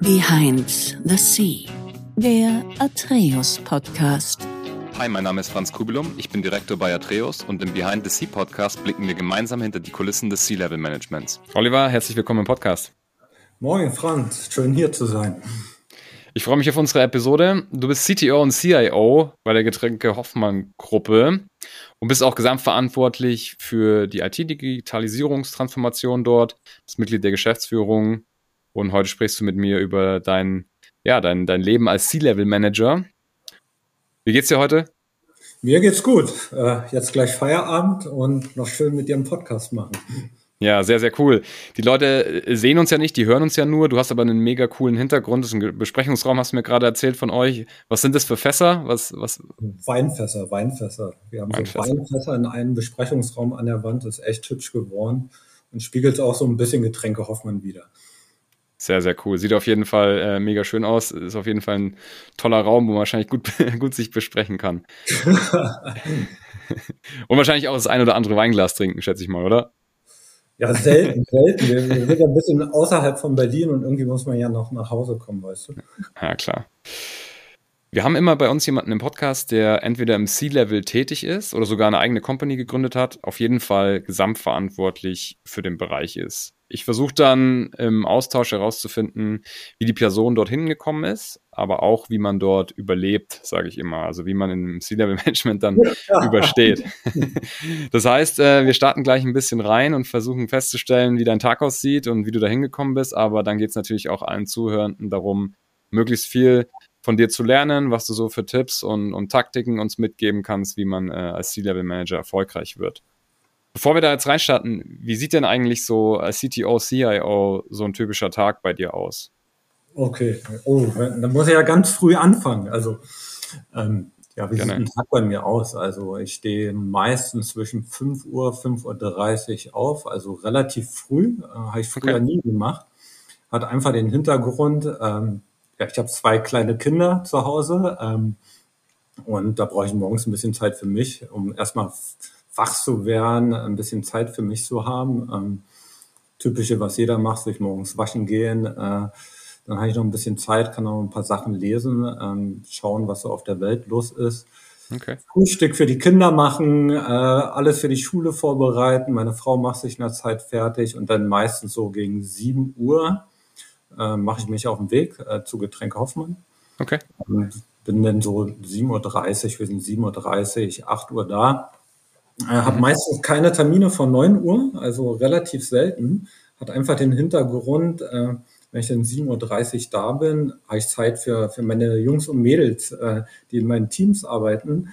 Behind the Sea, der Atreus Podcast. Hi, mein Name ist Franz Kubilum, ich bin Direktor bei Atreus und im Behind the Sea Podcast blicken wir gemeinsam hinter die Kulissen des Sea-Level Managements. Oliver, herzlich willkommen im Podcast. Moin Franz, schön hier zu sein. Ich freue mich auf unsere Episode. Du bist CTO und CIO bei der Getränke Hoffmann Gruppe und bist auch gesamtverantwortlich für die IT-Digitalisierungstransformation dort, bist Mitglied der Geschäftsführung und heute sprichst du mit mir über dein, ja, dein, dein Leben als C-Level-Manager. Wie geht's dir heute? Mir geht's gut. Äh, jetzt gleich Feierabend und noch schön mit dir einen Podcast machen. Ja, sehr, sehr cool. Die Leute sehen uns ja nicht, die hören uns ja nur. Du hast aber einen mega coolen Hintergrund. Das ist ein Besprechungsraum, hast du mir gerade erzählt von euch. Was sind das für Fässer? Was, was? Weinfässer, Weinfässer. Wir haben Weinfässer. so Weinfässer in einem Besprechungsraum an der Wand. Das ist echt hübsch geworden und spiegelt auch so ein bisschen Getränke Hoffmann wieder. Sehr, sehr cool. Sieht auf jeden Fall äh, mega schön aus. Ist auf jeden Fall ein toller Raum, wo man wahrscheinlich gut, gut sich besprechen kann. und wahrscheinlich auch das ein oder andere Weinglas trinken, schätze ich mal, oder? Ja, selten, selten. Wir, wir sind ja ein bisschen außerhalb von Berlin und irgendwie muss man ja noch nach Hause kommen, weißt du? Ja, klar. Wir haben immer bei uns jemanden im Podcast, der entweder im C-Level tätig ist oder sogar eine eigene Company gegründet hat, auf jeden Fall gesamtverantwortlich für den Bereich ist. Ich versuche dann im Austausch herauszufinden, wie die Person dorthin gekommen ist, aber auch, wie man dort überlebt, sage ich immer. Also wie man im C-Level-Management dann ja. übersteht. das heißt, äh, wir starten gleich ein bisschen rein und versuchen festzustellen, wie dein Tag aussieht und wie du da hingekommen bist. Aber dann geht es natürlich auch allen Zuhörenden darum, möglichst viel von dir zu lernen, was du so für Tipps und, und Taktiken uns mitgeben kannst, wie man äh, als C-Level-Manager erfolgreich wird. Bevor wir da jetzt reinstarten, wie sieht denn eigentlich so als CTO, CIO so ein typischer Tag bei dir aus? Okay, oh, dann muss ich ja ganz früh anfangen. Also, ähm, ja, wie Gerne. sieht ein Tag bei mir aus? Also, ich stehe meistens zwischen 5 Uhr, 5.30 Uhr auf, also relativ früh. Äh, Habe ich früher okay. nie gemacht. Hat einfach den Hintergrund, ähm, ja, ich habe zwei kleine Kinder zu Hause ähm, und da brauche ich morgens ein bisschen Zeit für mich, um erstmal wach zu werden, ein bisschen Zeit für mich zu haben. Ähm, typische, was jeder macht, sich morgens waschen gehen. Äh, dann habe ich noch ein bisschen Zeit, kann noch ein paar Sachen lesen, ähm, schauen, was so auf der Welt los ist. Okay. Frühstück für die Kinder machen, äh, alles für die Schule vorbereiten. Meine Frau macht sich in der Zeit fertig und dann meistens so gegen 7 Uhr äh, mache ich mich auf den Weg äh, zu Getränk Hoffmann. Okay. Und bin dann so 7.30 Uhr, wir sind 7.30 Uhr, 8 Uhr da. Äh, habe meistens keine Termine vor 9 Uhr, also relativ selten. Hat einfach den Hintergrund, äh, wenn ich dann 7.30 Uhr da bin, habe ich Zeit für, für meine Jungs und Mädels, äh, die in meinen Teams arbeiten,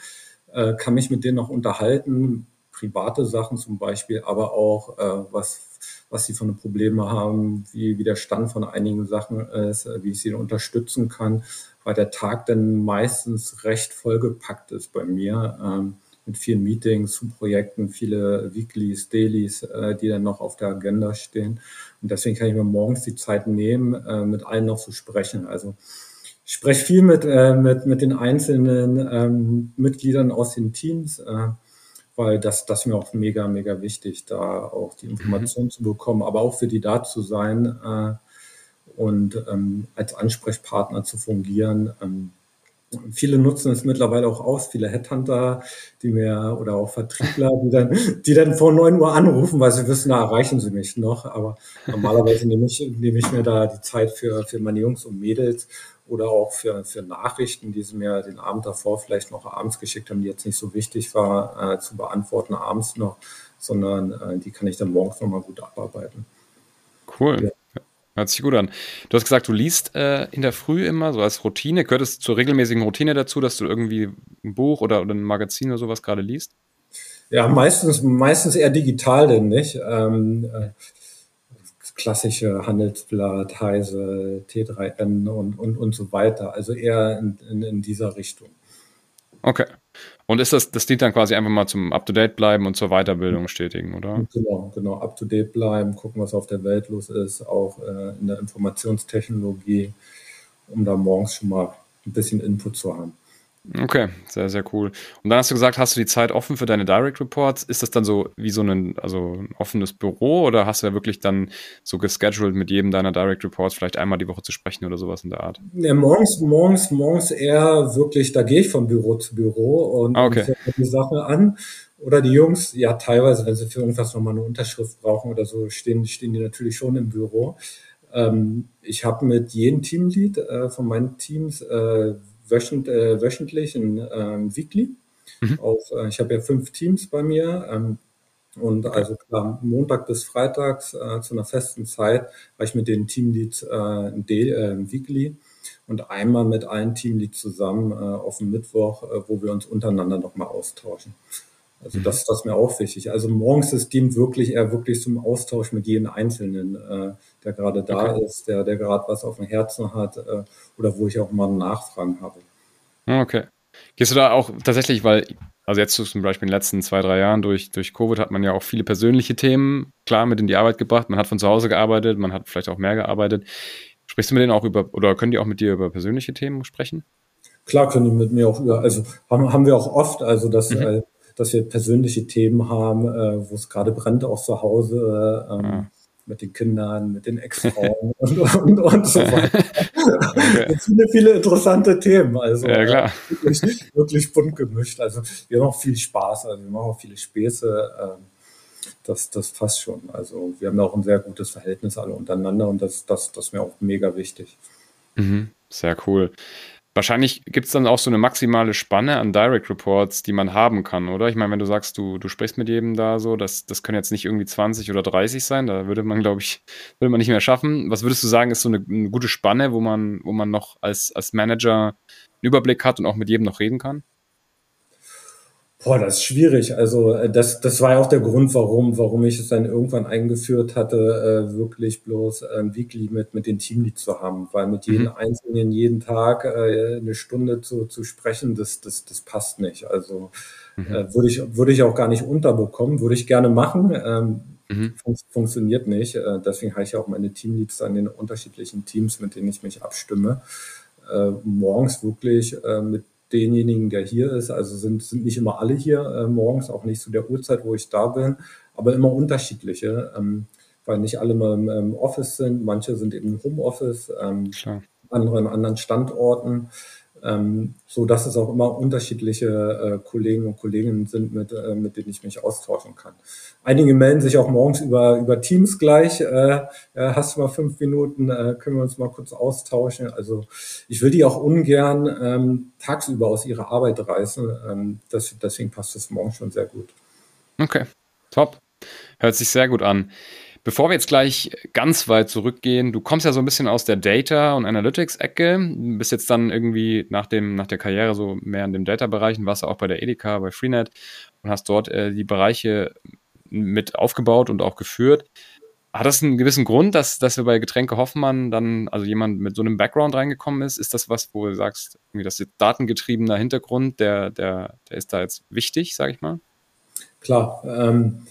äh, kann mich mit denen noch unterhalten, private Sachen zum Beispiel, aber auch äh, was, was sie für Probleme haben, wie, wie der Stand von einigen Sachen ist, wie ich sie unterstützen kann, weil der Tag dann meistens recht vollgepackt ist bei mir. Ähm, mit vielen Meetings zu Projekten, viele Weeklies, Dailies, äh, die dann noch auf der Agenda stehen. Und deswegen kann ich mir morgens die Zeit nehmen, äh, mit allen noch zu sprechen. Also ich spreche viel mit, äh, mit, mit den einzelnen ähm, Mitgliedern aus den Teams, äh, weil das, das ist mir auch mega, mega wichtig, da auch die Informationen mhm. zu bekommen, aber auch für die da zu sein äh, und ähm, als Ansprechpartner zu fungieren. Ähm, Viele nutzen es mittlerweile auch aus, viele Headhunter, die mir oder auch Vertriebler, die dann, die dann vor neun Uhr anrufen, weil sie wissen, da erreichen sie mich noch. Aber normalerweise nehme ich, nehme ich mir da die Zeit für, für meine Jungs und Mädels oder auch für, für Nachrichten, die sie mir den Abend davor vielleicht noch abends geschickt haben, die jetzt nicht so wichtig war, äh, zu beantworten abends noch, sondern äh, die kann ich dann morgens nochmal gut abarbeiten. Cool. Ja. Hört sich gut an. Du hast gesagt, du liest äh, in der Früh immer, so als Routine. Gehört es zur regelmäßigen Routine dazu, dass du irgendwie ein Buch oder, oder ein Magazin oder sowas gerade liest? Ja, meistens, meistens eher digital denn nicht. Ähm, äh, klassische Handelsblatt, Heise, T3N und, und, und so weiter. Also eher in, in, in dieser Richtung. Okay. Und ist das, das dient dann quasi einfach mal zum Up-to-Date bleiben und zur Weiterbildung stetigen, oder? Genau, genau, up-to-date bleiben, gucken, was auf der Welt los ist, auch äh, in der Informationstechnologie, um da morgens schon mal ein bisschen Input zu haben. Okay, sehr, sehr cool. Und dann hast du gesagt, hast du die Zeit offen für deine Direct Reports? Ist das dann so wie so ein, also ein offenes Büro oder hast du ja wirklich dann so gescheduled mit jedem deiner Direct Reports vielleicht einmal die Woche zu sprechen oder sowas in der Art? Ja, morgens, morgens, morgens eher wirklich, da gehe ich von Büro zu Büro und, ah, okay. und die Sache an. Oder die Jungs, ja, teilweise, wenn sie für irgendwas nochmal eine Unterschrift brauchen oder so, stehen, stehen die natürlich schon im Büro. Ähm, ich habe mit jedem Teamlead äh, von meinen Teams äh, wöchent, äh, wöchentlich ein ähm, Weekly. Mhm. Auf, äh, ich habe ja fünf Teams bei mir. Ähm, und also klar, Montag bis Freitags äh, zu einer festen Zeit war ich mit den Teamleads äh, ein, äh, Weekly und einmal mit allen Teamleads zusammen äh, auf dem Mittwoch, äh, wo wir uns untereinander nochmal austauschen. Also mhm. das, das ist mir auch wichtig. Also morgens ist dient wirklich eher wirklich zum Austausch mit jedem Einzelnen, äh, der gerade da okay. ist, der, der gerade was auf dem Herzen hat äh, oder wo ich auch mal Nachfragen habe. Ah, okay. Gehst du da auch tatsächlich, weil, also jetzt zum Beispiel in den letzten zwei, drei Jahren durch, durch Covid hat man ja auch viele persönliche Themen klar mit in die Arbeit gebracht. Man hat von zu Hause gearbeitet, man hat vielleicht auch mehr gearbeitet. Sprichst du mit denen auch über, oder können die auch mit dir über persönliche Themen sprechen? Klar können die mit mir auch über, also haben, haben wir auch oft, also dass, mhm. äh, dass wir persönliche Themen haben, äh, wo es gerade brennt auch zu Hause. Äh, ähm, ah mit den Kindern, mit den Ex-Frauen und, und, und so weiter. okay. viele, viele interessante Themen. Also ja, klar. Wirklich, wirklich bunt gemischt. Also wir haben auch viel Spaß, also wir machen auch viele Späße. Ähm, das, das passt schon. Also wir haben auch ein sehr gutes Verhältnis alle untereinander und das, das, das ist mir auch mega wichtig. Mhm, sehr cool. Wahrscheinlich gibt es dann auch so eine maximale Spanne an Direct Reports, die man haben kann, oder? Ich meine, wenn du sagst, du, du sprichst mit jedem da so, das, das können jetzt nicht irgendwie 20 oder 30 sein, da würde man, glaube ich, würde man nicht mehr schaffen. Was würdest du sagen, ist so eine, eine gute Spanne, wo man, wo man noch als, als Manager einen Überblick hat und auch mit jedem noch reden kann? Boah, das ist schwierig. Also äh, das, das war ja auch der Grund, warum, warum ich es dann irgendwann eingeführt hatte, äh, wirklich bloß ein Weekly mit, mit den Teamleads zu haben, weil mit jedem mhm. Einzelnen jeden Tag äh, eine Stunde zu, zu sprechen, das, das, das passt nicht. Also mhm. äh, würde ich, würde ich auch gar nicht unterbekommen, würde ich gerne machen. Ähm, mhm. fun funktioniert nicht. Äh, deswegen habe ich ja auch meine Teamleads an den unterschiedlichen Teams, mit denen ich mich abstimme. Äh, morgens wirklich äh, mit denjenigen, der hier ist. Also sind, sind nicht immer alle hier äh, morgens, auch nicht zu der Uhrzeit, wo ich da bin, aber immer unterschiedliche, ähm, weil nicht alle mal im, im, Office sind. Manche sind eben im Homeoffice, ähm, andere in anderen Standorten ähm, so dass es auch immer unterschiedliche äh, Kollegen und Kolleginnen sind, mit, äh, mit denen ich mich austauschen kann. Einige melden sich auch morgens über, über Teams gleich. Äh, äh, hast du mal fünf Minuten, äh, können wir uns mal kurz austauschen. Also ich will die auch ungern ähm, tagsüber aus ihrer Arbeit reißen. Ähm, das, deswegen passt das morgen schon sehr gut. Okay, top. Hört sich sehr gut an. Bevor wir jetzt gleich ganz weit zurückgehen, du kommst ja so ein bisschen aus der Data- und Analytics-Ecke, bist jetzt dann irgendwie nach, dem, nach der Karriere so mehr in dem Data-Bereich und warst auch bei der Edeka, bei Freenet und hast dort äh, die Bereiche mit aufgebaut und auch geführt. Hat das einen gewissen Grund, dass, dass wir bei Getränke Hoffmann dann, also jemand mit so einem Background reingekommen ist? Ist das was, wo du sagst, irgendwie das datengetriebener Hintergrund, der, der, der ist da jetzt wichtig, sage ich mal? Klar. Ähm,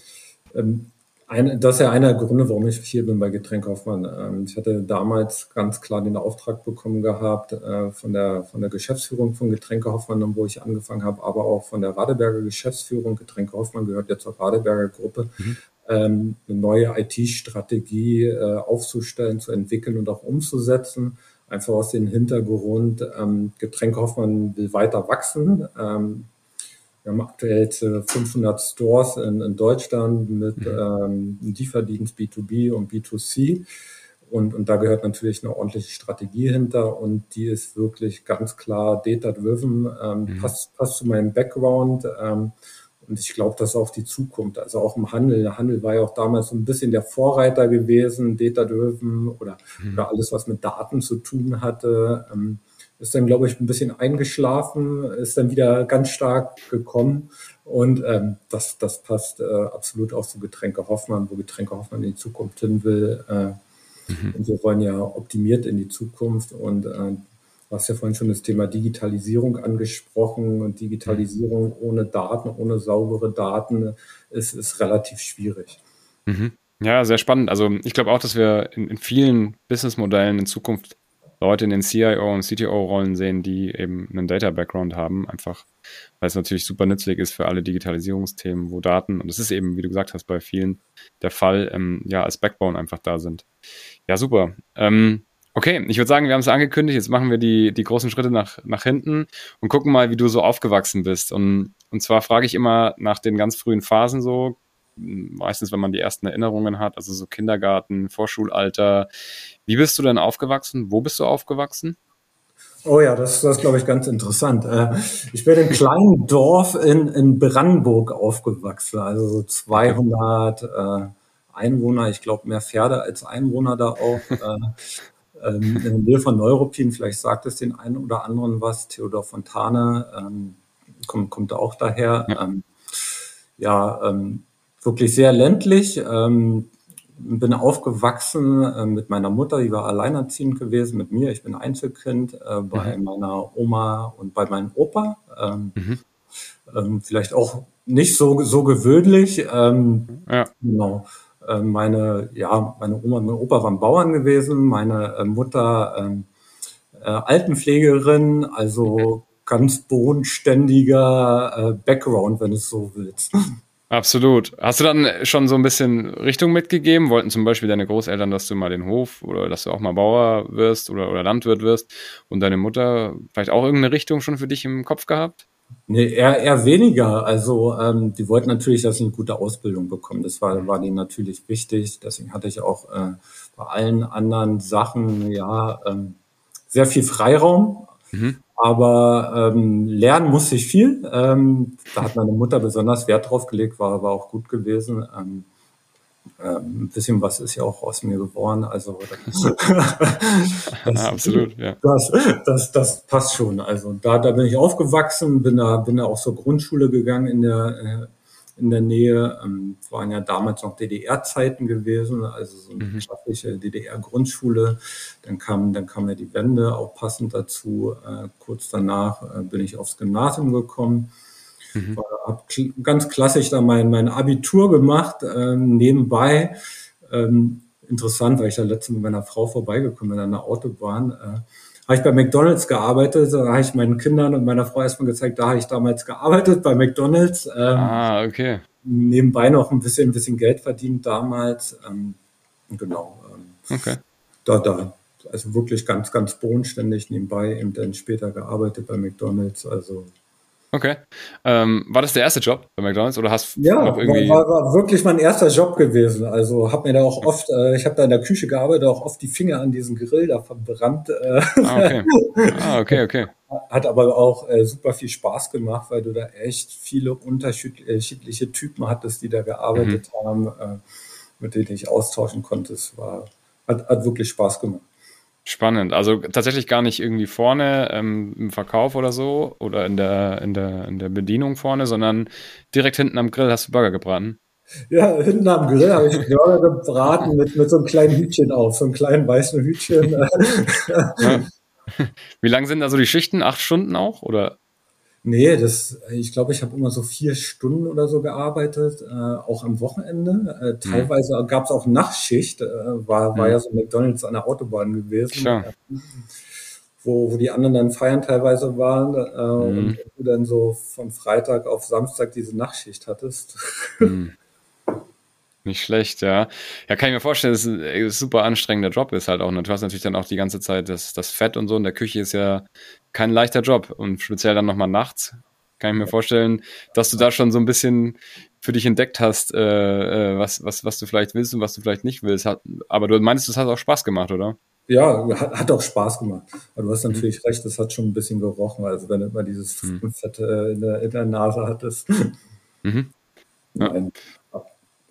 ähm, ein, das ist ja einer der Gründe, warum ich hier bin bei Getränkkaufmann. Ähm, ich hatte damals ganz klar den Auftrag bekommen gehabt äh, von, der, von der Geschäftsführung von Getränke Hoffmann, wo ich angefangen habe, aber auch von der Radeberger Geschäftsführung. Getränke Hoffmann gehört ja zur Radeberger Gruppe. Mhm. Ähm, eine neue IT-Strategie äh, aufzustellen, zu entwickeln und auch umzusetzen. Einfach aus dem Hintergrund, ähm, Getränke Hoffmann will weiter wachsen. Ähm, wir haben aktuell 500 Stores in, in Deutschland mit mhm. ähm, Lieferdienst B2B und B2C. Und, und da gehört natürlich eine ordentliche Strategie hinter und die ist wirklich ganz klar data-driven, ähm, mhm. passt, passt zu meinem Background. Ähm, und ich glaube, das ist auch die Zukunft. Also auch im Handel. Der Handel war ja auch damals so ein bisschen der Vorreiter gewesen, data-driven oder, mhm. oder alles, was mit Daten zu tun hatte. Ähm, ist dann, glaube ich, ein bisschen eingeschlafen, ist dann wieder ganz stark gekommen. Und ähm, das, das passt äh, absolut auch zu Getränke Hoffmann, wo Getränke Hoffmann in die Zukunft hin will. Äh, mhm. Und wir wollen ja optimiert in die Zukunft. Und äh, du hast ja vorhin schon das Thema Digitalisierung angesprochen. Und Digitalisierung mhm. ohne Daten, ohne saubere Daten ist, ist relativ schwierig. Mhm. Ja, sehr spannend. Also ich glaube auch, dass wir in, in vielen Businessmodellen in Zukunft Leute in den CIO und CTO-Rollen sehen, die eben einen Data-Background haben, einfach weil es natürlich super nützlich ist für alle Digitalisierungsthemen, wo Daten, und das ist eben, wie du gesagt hast, bei vielen der Fall, ähm, ja, als Backbone einfach da sind. Ja, super. Ähm, okay, ich würde sagen, wir haben es angekündigt, jetzt machen wir die, die großen Schritte nach, nach hinten und gucken mal, wie du so aufgewachsen bist. Und, und zwar frage ich immer nach den ganz frühen Phasen so, meistens, wenn man die ersten Erinnerungen hat, also so Kindergarten, Vorschulalter. Wie bist du denn aufgewachsen? Wo bist du aufgewachsen? Oh ja, das, das ist, glaube ich, ganz interessant. Äh, ich bin in einem kleinen Dorf in, in Brandenburg aufgewachsen, also so 200 äh, Einwohner, ich glaube mehr Pferde als Einwohner da auch. Äh, ähm, in der Nähe von Neuruppin, vielleicht sagt es den einen oder anderen was, Theodor Fontane ähm, kommt, kommt auch daher. Ja, ähm, ja ähm, wirklich sehr ländlich. Ähm, bin aufgewachsen äh, mit meiner Mutter, die war alleinerziehend gewesen, mit mir. Ich bin Einzelkind äh, bei mhm. meiner Oma und bei meinem Opa. Ähm, mhm. ähm, vielleicht auch nicht so, so gewöhnlich. Ähm, ja. Genau. Äh, meine, ja, meine Oma und mein Opa waren Bauern gewesen, meine äh, Mutter ähm, äh, Altenpflegerin, also ganz bodenständiger äh, Background, wenn du es so willst. Absolut. Hast du dann schon so ein bisschen Richtung mitgegeben? Wollten zum Beispiel deine Großeltern, dass du mal den Hof oder dass du auch mal Bauer wirst oder, oder Landwirt wirst und deine Mutter vielleicht auch irgendeine Richtung schon für dich im Kopf gehabt? Nee, eher, eher weniger. Also ähm, die wollten natürlich, dass ich eine gute Ausbildung bekomme. Das war, war denen natürlich wichtig. Deswegen hatte ich auch äh, bei allen anderen Sachen ja ähm, sehr viel Freiraum. Mhm. Aber ähm, lernen musste ich viel. Ähm, da hat meine Mutter besonders Wert drauf gelegt, war aber auch gut gewesen. Ähm, ähm, ein bisschen was ist ja auch aus mir geworden. Also das, das, absolut, ja. Das, das, das passt schon. Also da, da bin ich aufgewachsen, bin da, bin da auch zur Grundschule gegangen in der äh, in der Nähe. Ähm, waren ja damals noch DDR-Zeiten gewesen, also so eine mhm. klassische DDR-Grundschule. Dann kam, dann kam ja die Wende auch passend dazu. Äh, kurz danach äh, bin ich aufs Gymnasium gekommen. Mhm. Habe ganz klassisch da mein, mein Abitur gemacht, ähm, nebenbei. Ähm, interessant, weil ich da letztens mit meiner Frau vorbeigekommen bin an der Autobahn. Äh, habe ich bei McDonalds gearbeitet. Da habe ich meinen Kindern und meiner Frau erstmal gezeigt, da habe ich damals gearbeitet bei McDonalds. Ähm, ah, okay. Nebenbei noch ein bisschen, ein bisschen Geld verdient damals. Ähm, genau. Ähm, okay. Da, da. Also wirklich ganz, ganz bodenständig nebenbei eben dann später gearbeitet bei McDonalds. Also Okay. Ähm, war das der erste Job bei McDonald's oder hast ja, noch irgendwie? War, war wirklich mein erster Job gewesen. Also habe mir da auch oft, äh, ich habe da in der Küche gearbeitet, auch oft die Finger an diesen Grill da verbrannt. Äh. Ah, okay. Ah, okay, okay. Hat aber auch äh, super viel Spaß gemacht, weil du da echt viele unterschiedliche Typen hattest, die da gearbeitet mhm. haben, äh, mit denen ich austauschen konnte. Es war, hat, hat wirklich Spaß gemacht. Spannend. Also tatsächlich gar nicht irgendwie vorne ähm, im Verkauf oder so oder in der, in, der, in der Bedienung vorne, sondern direkt hinten am Grill hast du Burger gebraten. Ja, hinten am Grill habe ich Burger gebraten mit, mit so einem kleinen Hütchen auf, so einem kleinen weißen Hütchen. ja. Wie lang sind da so die Schichten? Acht Stunden auch? Oder? Nee, das, ich glaube, ich habe immer so vier Stunden oder so gearbeitet, äh, auch am Wochenende. Äh, mhm. teilweise mhm. gab es auch Nachtschicht, äh, war, war mhm. ja so McDonalds an der Autobahn gewesen. Klar. Wo, wo die anderen dann feiern teilweise waren äh, mhm. und du dann so von Freitag auf Samstag diese Nachtschicht hattest. Mhm. Nicht schlecht, ja. Ja, kann ich mir vorstellen, dass es ein super anstrengender Job ist halt auch. Du hast natürlich dann auch die ganze Zeit das, das Fett und so in der Küche ist ja kein leichter Job und speziell dann nochmal nachts. Kann ich mir vorstellen, dass du da schon so ein bisschen für dich entdeckt hast, äh, äh, was, was, was du vielleicht willst und was du vielleicht nicht willst. Hat, aber du meinst, es hat auch Spaß gemacht, oder? Ja, hat, hat auch Spaß gemacht. Aber du hast natürlich mhm. recht, es hat schon ein bisschen gerochen. Also wenn du immer dieses mhm. Fett äh, in, der, in der Nase hattest. Mhm. Ja. Nein.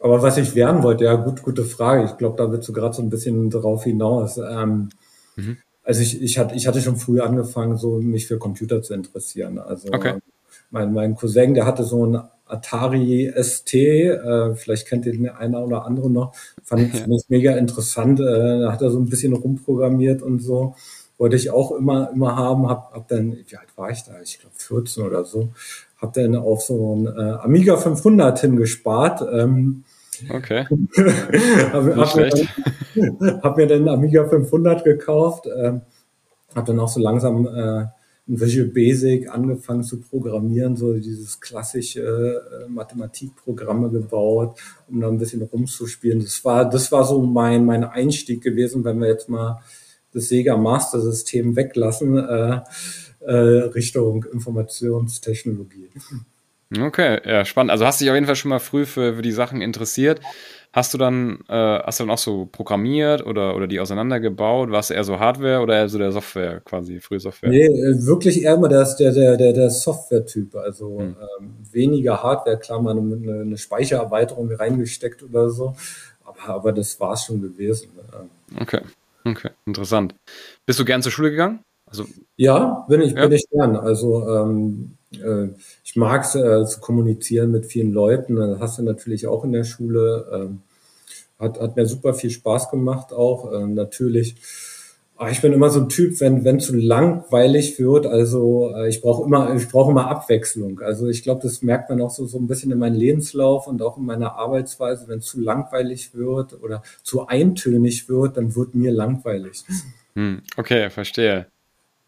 Aber was ich werden wollte, ja, gut, gute Frage. Ich glaube, da willst du gerade so ein bisschen drauf hinaus. Ähm, mhm. Also ich, ich, hatte, ich hatte schon früh angefangen, so mich für Computer zu interessieren. Also okay. mein, mein Cousin, der hatte so ein Atari ST, äh, vielleicht kennt ihr den einer oder andere noch, fand ich ja. mega interessant. Äh, da hat er so ein bisschen rumprogrammiert und so. Wollte ich auch immer, immer haben, hab, hab dann, wie alt war ich da? Ich glaube 14 oder so. Hab dann auf so ein äh, Amiga 500 hingespart. Ähm, Okay. habe hab mir, hab mir dann Amiga 500 gekauft. Ähm, habe dann auch so langsam äh, in Visual Basic angefangen zu programmieren, so dieses klassische äh, Mathematikprogramme gebaut, um da ein bisschen rumzuspielen. Das war, das war so mein, mein Einstieg gewesen, wenn wir jetzt mal das Sega Master System weglassen, äh, äh, Richtung Informationstechnologie. Okay, ja, spannend. Also hast dich auf jeden Fall schon mal früh für, für die Sachen interessiert. Hast du dann, äh, hast du dann auch so programmiert oder, oder die auseinandergebaut? Warst du eher so Hardware oder eher so der Software, quasi, frühe Software? Nee, äh, wirklich eher mal der, der, der, der Software-Typ. Also hm. ähm, weniger Hardware, klar, mal eine, eine Speichererweiterung reingesteckt oder so. Aber, aber das war es schon gewesen. Okay, okay, interessant. Bist du gern zur Schule gegangen? Also, ja, bin ich, ja? bin ich gern. Also ähm, äh, ich mag es äh, zu kommunizieren mit vielen Leuten. Das hast du natürlich auch in der Schule. Ähm, hat, hat mir super viel Spaß gemacht auch. Ähm, natürlich. Aber ich bin immer so ein Typ, wenn wenn zu langweilig wird. Also äh, ich brauche immer ich brauche immer Abwechslung. Also ich glaube, das merkt man auch so so ein bisschen in meinem Lebenslauf und auch in meiner Arbeitsweise. Wenn zu langweilig wird oder zu eintönig wird, dann wird mir langweilig. Hm, okay, verstehe.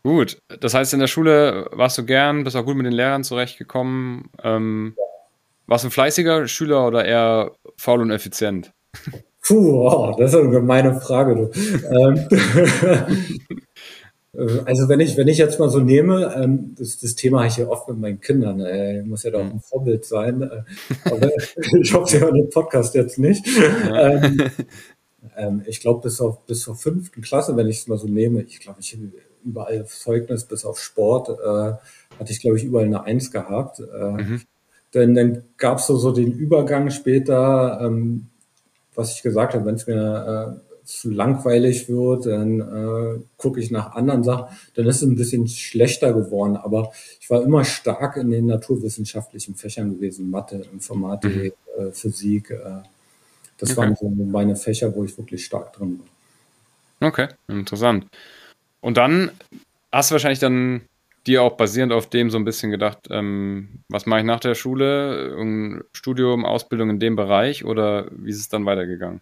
Gut, das heißt, in der Schule warst du gern, bist auch gut mit den Lehrern zurechtgekommen. Ähm, warst du ein fleißiger Schüler oder eher faul und effizient? Puh, oh, das ist eine gemeine Frage. Ähm, also wenn ich, wenn ich jetzt mal so nehme, ähm, das, das Thema habe ich ja oft mit meinen Kindern, äh, muss ja doch ein Vorbild sein, äh, aber ich hoffe, sie hören den Podcast jetzt nicht. Ähm, ähm, ich glaube, bis auf bis zur fünften Klasse, wenn ich es mal so nehme, ich glaube, ich überall Zeugnis, bis auf Sport, äh, hatte ich, glaube ich, überall eine Eins gehabt. Äh, mhm. Denn dann gab es so, so den Übergang später, ähm, was ich gesagt habe, wenn es mir äh, zu langweilig wird, dann äh, gucke ich nach anderen Sachen, dann ist es ein bisschen schlechter geworden. Aber ich war immer stark in den naturwissenschaftlichen Fächern gewesen, Mathe, Informatik, mhm. äh, Physik. Äh, das okay. waren so meine Fächer, wo ich wirklich stark drin war. Okay, interessant. Und dann hast du wahrscheinlich dann dir auch basierend auf dem so ein bisschen gedacht, ähm, was mache ich nach der Schule? Ein Studium, Ausbildung in dem Bereich oder wie ist es dann weitergegangen?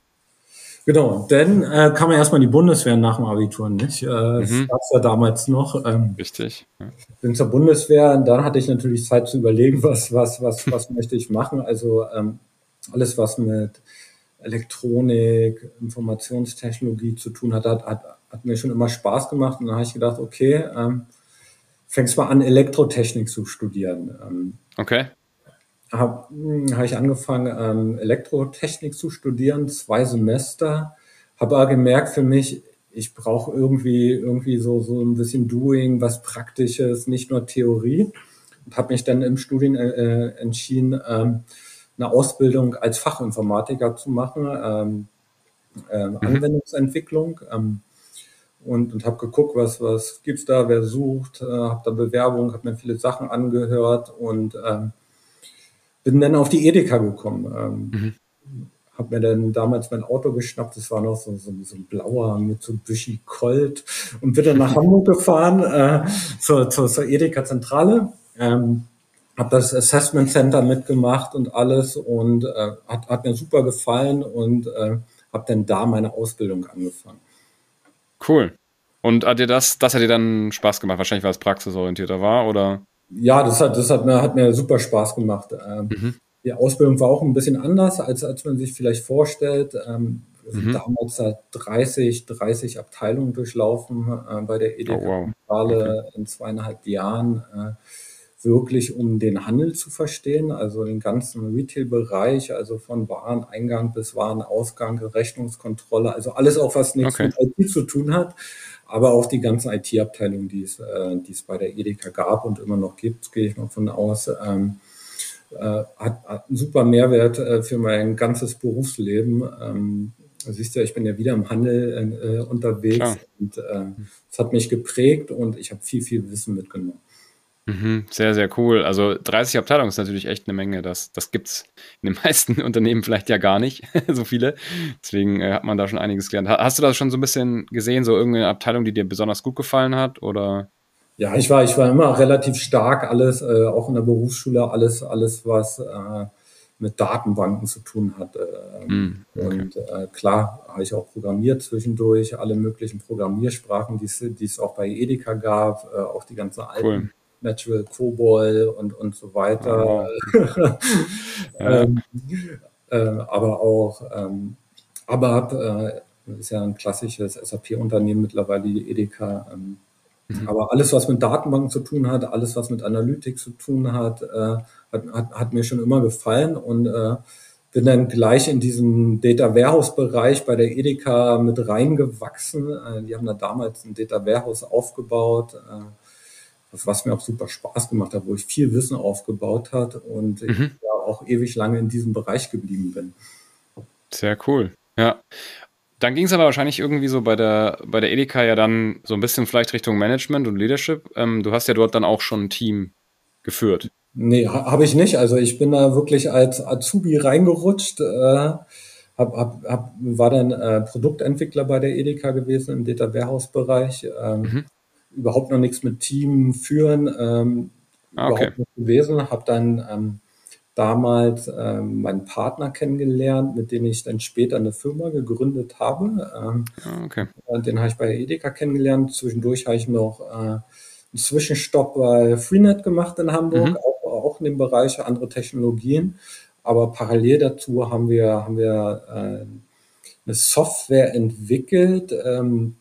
Genau, denn äh, kam ja erstmal die Bundeswehr nach dem Abitur nicht. Äh, mhm. Das gab es ja damals noch. Ähm, Richtig. Ja. Bin zur Bundeswehr und dann hatte ich natürlich Zeit zu überlegen, was, was, was, was möchte ich machen. Also ähm, alles, was mit Elektronik, Informationstechnologie zu tun hat, hat, hat hat mir schon immer Spaß gemacht. Und dann habe ich gedacht, okay, ähm, fängst mal an, Elektrotechnik zu studieren. Ähm, okay. Habe hm, hab ich angefangen, ähm, Elektrotechnik zu studieren, zwei Semester. Habe aber gemerkt für mich, ich brauche irgendwie irgendwie so so ein bisschen Doing, was Praktisches, nicht nur Theorie. Und habe mich dann im Studien äh, entschieden, ähm, eine Ausbildung als Fachinformatiker zu machen, ähm, äh, mhm. Anwendungsentwicklung. Ähm, und, und habe geguckt, was, was gibt's da, wer sucht, äh, habe da Bewerbungen, habe mir viele Sachen angehört und ähm, bin dann auf die Edeka gekommen. Ähm, mhm. Habe mir dann damals mein Auto geschnappt, das war noch so, so, so ein blauer Mitsubishi Colt und bin dann nach Hamburg gefahren äh, zur, zur, zur Edeka-Zentrale. Ähm, habe das Assessment Center mitgemacht und alles und äh, hat, hat mir super gefallen und äh, habe dann da meine Ausbildung angefangen. Cool. Und hat dir das, das hat dir dann Spaß gemacht? Wahrscheinlich, weil es praxisorientierter war, oder? Ja, das hat, das hat mir, hat mir super Spaß gemacht. Ähm, mhm. Die Ausbildung war auch ein bisschen anders, als, als man sich vielleicht vorstellt. Ähm, mhm. Damals hat 30, 30 Abteilungen durchlaufen äh, bei der edeka oh, wow. okay. in zweieinhalb Jahren. Äh, wirklich um den Handel zu verstehen, also den ganzen Retail-Bereich, also von Wareneingang bis Warenausgang, Rechnungskontrolle, also alles auch, was nichts okay. mit IT zu tun hat, aber auch die ganzen IT-Abteilungen, die es, äh, die es bei der Edeka gab und immer noch gibt, gehe ich mal von aus, ähm, äh, hat, hat einen super Mehrwert äh, für mein ganzes Berufsleben. Ähm, siehst du, ich bin ja wieder im Handel äh, unterwegs Klar. und äh, es hat mich geprägt und ich habe viel, viel Wissen mitgenommen. Mhm, sehr, sehr cool. Also 30 Abteilungen ist natürlich echt eine Menge. Das, das gibt es in den meisten Unternehmen vielleicht ja gar nicht, so viele. Deswegen äh, hat man da schon einiges gelernt. Hast du das schon so ein bisschen gesehen, so irgendeine Abteilung, die dir besonders gut gefallen hat? Oder? Ja, ich war, ich war immer relativ stark, alles, äh, auch in der Berufsschule, alles, alles, was äh, mit Datenbanken zu tun hat. Mm, okay. Und äh, klar habe ich auch programmiert zwischendurch, alle möglichen Programmiersprachen, die es auch bei Edeka gab, äh, auch die ganze alten cool. Natural COBOL und, und so weiter. Oh. ähm, äh, aber auch ähm, ABAP äh, ist ja ein klassisches SAP-Unternehmen mittlerweile, die Edeka. Ähm, mhm. Aber alles, was mit Datenbanken zu tun hat, alles, was mit Analytik zu tun hat, äh, hat, hat, hat, mir schon immer gefallen und äh, bin dann gleich in diesen Data Warehouse Bereich bei der Edeka mit reingewachsen. Äh, die haben da damals ein Data Warehouse aufgebaut, äh, was mir auch super Spaß gemacht hat, wo ich viel Wissen aufgebaut hat und mhm. ich ja auch ewig lange in diesem Bereich geblieben bin. Sehr cool. Ja. Dann ging es aber wahrscheinlich irgendwie so bei der, bei der Edeka ja dann so ein bisschen vielleicht Richtung Management und Leadership. Ähm, du hast ja dort dann auch schon ein Team geführt. Nee, habe ich nicht. Also ich bin da wirklich als Azubi reingerutscht, äh, hab, hab, hab, war dann äh, Produktentwickler bei der Edeka gewesen im Data Warehouse Bereich. Ähm, mhm. Überhaupt noch nichts mit Team führen, ähm, ah, okay. überhaupt nicht gewesen. Habe dann ähm, damals ähm, meinen Partner kennengelernt, mit dem ich dann später eine Firma gegründet habe. Ähm, ah, okay. Den habe ich bei Edeka kennengelernt. Zwischendurch habe ich noch äh, einen Zwischenstopp bei Freenet gemacht in Hamburg, mhm. auch, auch in dem Bereich andere Technologien. Aber parallel dazu haben wir, haben wir äh, eine Software entwickelt, ähm,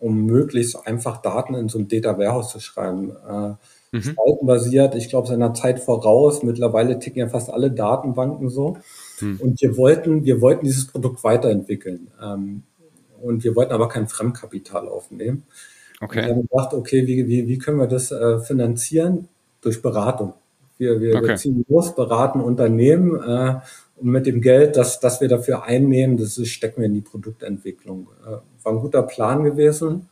um möglichst einfach Daten in so ein Data Warehouse zu schreiben. Äh, mhm. spaltenbasiert, ich glaube, seiner Zeit voraus. Mittlerweile ticken ja fast alle Datenbanken so. Mhm. Und wir wollten, wir wollten dieses Produkt weiterentwickeln. Ähm, und wir wollten aber kein Fremdkapital aufnehmen. Okay. Und wir haben gedacht, okay, wie, wie, wie können wir das äh, finanzieren? Durch Beratung. Wir, wir, okay. wir ziehen los, beraten Unternehmen äh, und mit dem Geld, das, das wir dafür einnehmen, das ist, stecken wir in die Produktentwicklung. Äh, war ein guter Plan gewesen.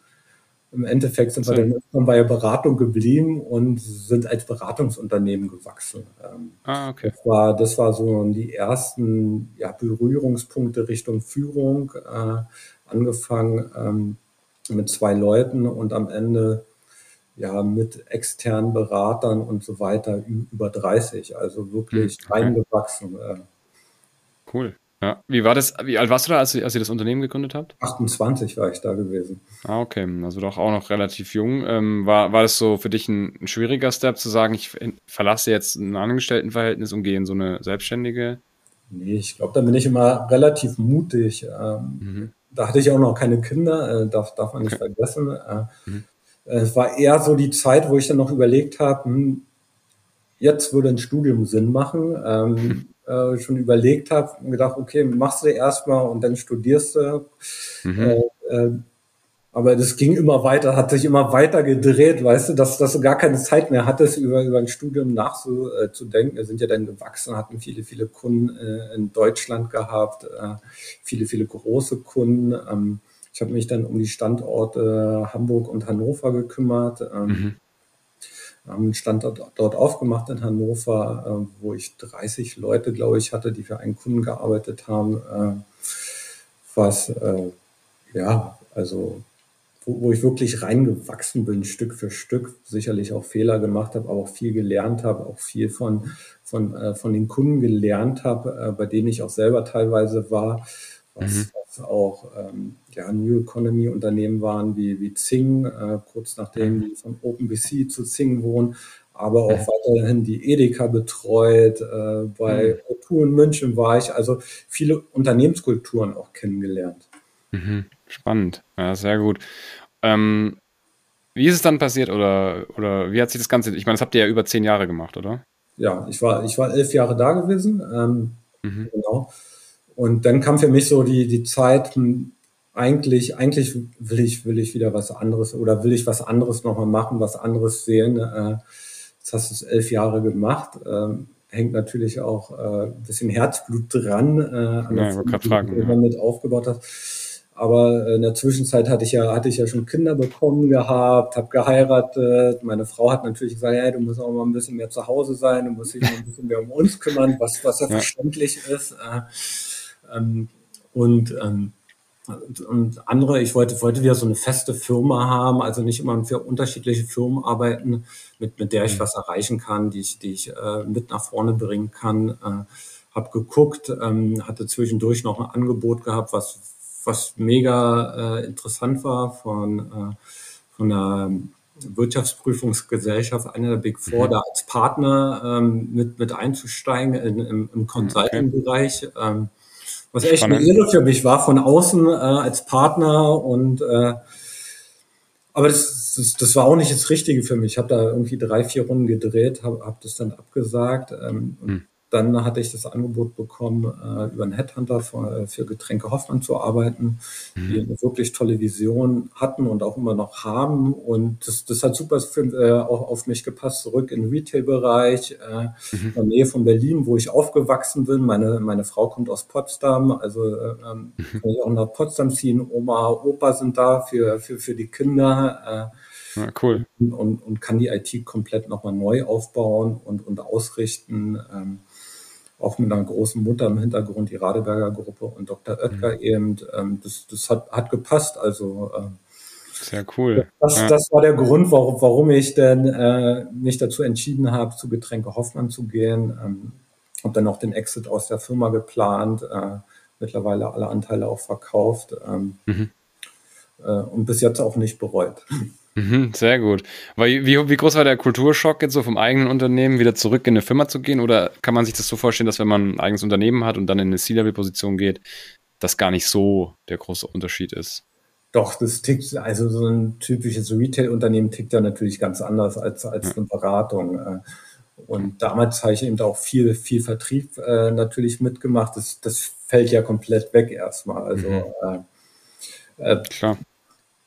Im Endeffekt sind so. wir dann bei der Beratung geblieben und sind als Beratungsunternehmen gewachsen. Ähm, ah, okay. Das war, das war so die ersten ja, Berührungspunkte Richtung Führung, äh, angefangen ähm, mit zwei Leuten und am Ende ja mit externen Beratern und so weiter über 30, also wirklich hm, okay. reingewachsen. Äh. Cool. Ja. Wie war das? Wie alt warst du da, als, als ihr das Unternehmen gegründet habt? 28 war ich da gewesen. Ah, okay. Also doch auch noch relativ jung. Ähm, war, war das so für dich ein, ein, schwieriger Step zu sagen, ich verlasse jetzt ein Angestelltenverhältnis und gehe in so eine selbstständige? Nee, ich glaube, da bin ich immer relativ mutig. Ähm, mhm. Da hatte ich auch noch keine Kinder, äh, darf, darf man nicht okay. vergessen. Äh, mhm. Es war eher so die Zeit, wo ich dann noch überlegt habe, hm, jetzt würde ein Studium Sinn machen. Ähm, äh, schon überlegt habe und gedacht, okay, machst du erstmal und dann studierst du. Mhm. Äh, äh, aber das ging immer weiter, hat sich immer weiter gedreht, weißt du, dass, dass du gar keine Zeit mehr hattest, über, über ein Studium nachzudenken. Wir sind ja dann gewachsen, hatten viele, viele Kunden äh, in Deutschland gehabt, äh, viele, viele große Kunden. Ähm, ich habe mich dann um die Standorte Hamburg und Hannover gekümmert. Ähm, mhm haben einen Standort dort aufgemacht in Hannover, äh, wo ich 30 Leute, glaube ich, hatte, die für einen Kunden gearbeitet haben, äh, was, äh, ja, also, wo, wo ich wirklich reingewachsen bin, Stück für Stück, sicherlich auch Fehler gemacht habe, aber auch viel gelernt habe, auch viel von, von, äh, von den Kunden gelernt habe, äh, bei denen ich auch selber teilweise war, was, mhm. Auch ähm, ja, New Economy Unternehmen waren wie, wie Zing, äh, kurz nachdem die von OpenBC zu Zing wohnen, aber auch weiterhin die Edeka betreut. Äh, bei mhm. in München war ich, also viele Unternehmenskulturen auch kennengelernt. Mhm. Spannend, ja, sehr gut. Ähm, wie ist es dann passiert oder, oder wie hat sich das Ganze, ich meine, das habt ihr ja über zehn Jahre gemacht, oder? Ja, ich war, ich war elf Jahre da gewesen. Ähm, mhm. Genau. Und dann kam für mich so die, die Zeit, hm, eigentlich, eigentlich will ich, will ich wieder was anderes oder will ich was anderes nochmal machen, was anderes sehen. Äh, jetzt hast du es elf Jahre gemacht. Ähm, hängt natürlich auch äh, ein bisschen Herzblut dran, äh, an ja, der fragen, die du ja. mit aufgebaut hast. Aber in der Zwischenzeit hatte ich ja, hatte ich ja schon Kinder bekommen gehabt, habe geheiratet. Meine Frau hat natürlich gesagt, hey, du musst auch mal ein bisschen mehr zu Hause sein, du musst dich mal ein bisschen mehr um uns kümmern, was, was ja. verständlich ist. Äh, ähm, und, ähm, und andere, ich wollte, wollte wieder so eine feste Firma haben, also nicht immer für unterschiedliche Firmen arbeiten, mit, mit der ich mhm. was erreichen kann, die ich, die ich äh, mit nach vorne bringen kann. Äh, habe geguckt, ähm, hatte zwischendurch noch ein Angebot gehabt, was, was mega äh, interessant war von, äh, von einer Wirtschaftsprüfungsgesellschaft, einer der Big Four, mhm. da als Partner ähm, mit, mit einzusteigen in, im, im Consulting-Bereich. Ähm, was echt Spannend. eine Irre für mich war, von außen äh, als Partner und äh, aber das, das, das war auch nicht das Richtige für mich. Ich habe da irgendwie drei, vier Runden gedreht, habe hab das dann abgesagt. Ähm, mhm. Dann hatte ich das Angebot bekommen, äh, über einen Headhunter für, für Getränke Hoffmann zu arbeiten, mhm. die eine wirklich tolle Vision hatten und auch immer noch haben. Und das, das hat super für, äh, auch auf mich gepasst, zurück in den Retail-Bereich, äh, mhm. in der Nähe von Berlin, wo ich aufgewachsen bin. Meine, meine Frau kommt aus Potsdam, also äh, ähm, mhm. kann ich auch nach Potsdam ziehen. Oma, Opa sind da für, für, für die Kinder. Äh, ja, cool. Und, und kann die IT komplett nochmal neu aufbauen und, und ausrichten. Ähm, auch mit einer großen Mutter im Hintergrund, die Radeberger Gruppe und Dr. Oetker mhm. eben. Ähm, das das hat, hat gepasst. Also äh, sehr cool. Das, ja. das war der Grund, warum, warum ich denn äh, mich dazu entschieden habe, zu Getränke Hoffmann zu gehen. Ähm, habe dann auch den Exit aus der Firma geplant, äh, mittlerweile alle Anteile auch verkauft ähm, mhm. äh, und bis jetzt auch nicht bereut. Mhm, sehr gut. Weil, wie, wie groß war der Kulturschock jetzt so vom eigenen Unternehmen wieder zurück in eine Firma zu gehen? Oder kann man sich das so vorstellen, dass wenn man ein eigenes Unternehmen hat und dann in eine C-Level-Position geht, das gar nicht so der große Unterschied ist? Doch, das tickt, also so ein typisches Retail-Unternehmen tickt ja natürlich ganz anders als, als eine Beratung. Äh. Und damals habe ich eben auch viel, viel Vertrieb äh, natürlich mitgemacht. Das, das fällt ja komplett weg erstmal. Also mhm. äh, äh Klar